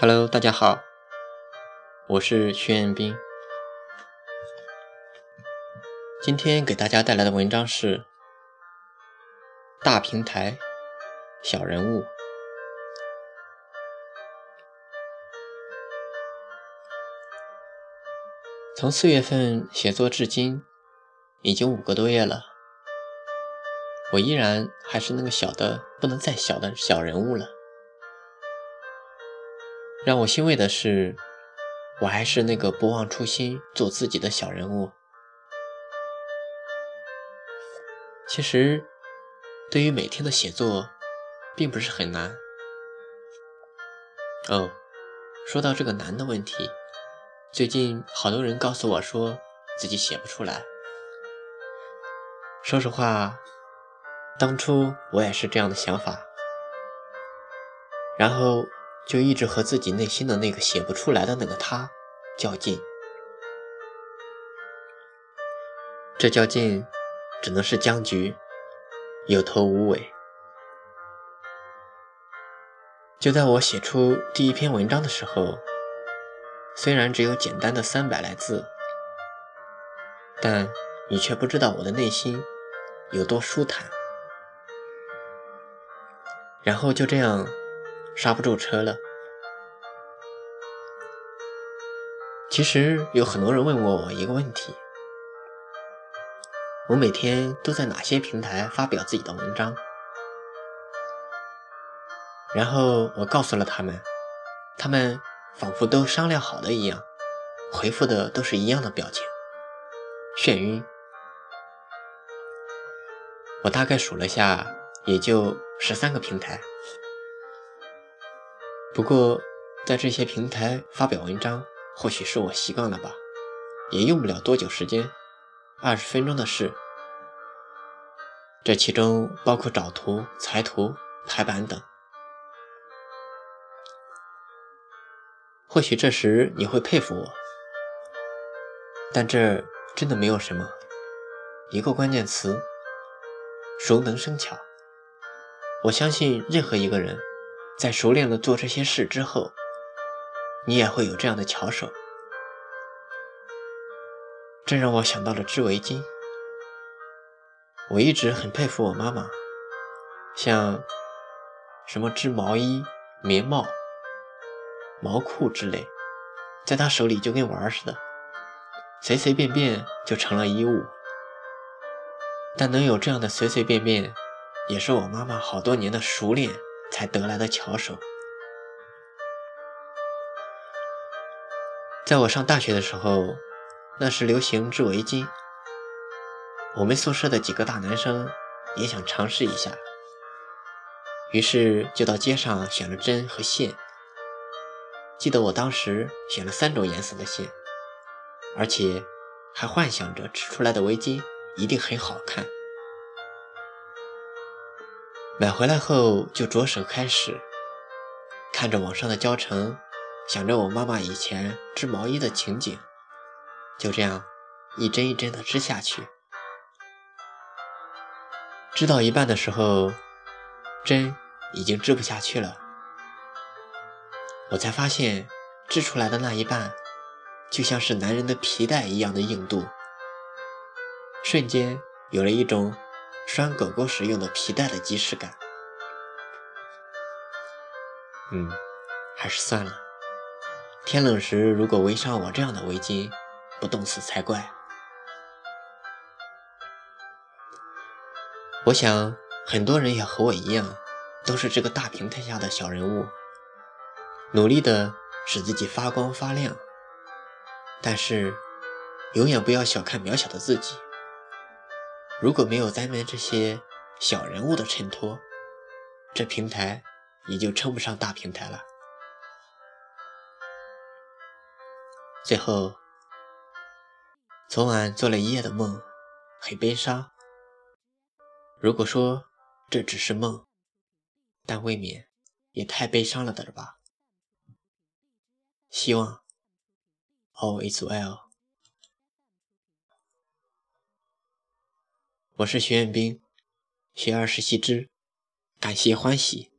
Hello，大家好，我是徐彦斌。今天给大家带来的文章是《大平台，小人物》。从四月份写作至今，已经五个多月了，我依然还是那个小的不能再小的小人物了。让我欣慰的是，我还是那个不忘初心、做自己的小人物。其实，对于每天的写作，并不是很难。哦，说到这个难的问题，最近好多人告诉我说自己写不出来。说实话，当初我也是这样的想法，然后。就一直和自己内心的那个写不出来的那个他较劲，这较劲只能是僵局，有头无尾。就在我写出第一篇文章的时候，虽然只有简单的三百来字，但你却不知道我的内心有多舒坦。然后就这样。刹不住车了。其实有很多人问过我一个问题：我每天都在哪些平台发表自己的文章？然后我告诉了他们，他们仿佛都商量好的一样，回复的都是一样的表情：眩晕。我大概数了下，也就十三个平台。不过，在这些平台发表文章，或许是我习惯了吧，也用不了多久时间，二十分钟的事。这其中包括找图、裁图、排版等。或许这时你会佩服我，但这真的没有什么，一个关键词：熟能生巧。我相信任何一个人。在熟练的做这些事之后，你也会有这样的巧手。这让我想到了织围巾。我一直很佩服我妈妈，像什么织毛衣、棉帽、毛裤之类，在她手里就跟玩似的，随随便便就成了衣物。但能有这样的随随便便，也是我妈妈好多年的熟练。才得来的巧手。在我上大学的时候，那时流行织围巾，我们宿舍的几个大男生也想尝试一下，于是就到街上选了针和线。记得我当时选了三种颜色的线，而且还幻想着织出来的围巾一定很好看。买回来后就着手开始，看着网上的教程，想着我妈妈以前织毛衣的情景，就这样一针一针的织下去。织到一半的时候，针已经织不下去了，我才发现织出来的那一半就像是男人的皮带一样的硬度，瞬间有了一种。拴狗狗时用的皮带的即视感，嗯，还是算了。天冷时如果围上我这样的围巾，不冻死才怪。我想很多人也和我一样，都是这个大平台下的小人物，努力的使自己发光发亮。但是，永远不要小看渺小的自己。如果没有咱们这些小人物的衬托，这平台也就称不上大平台了。最后，昨晚做了一夜的梦，很悲伤。如果说这只是梦，但未免也太悲伤了点吧。希望 all is well。我是徐彦斌，学而时习之，感谢欢喜。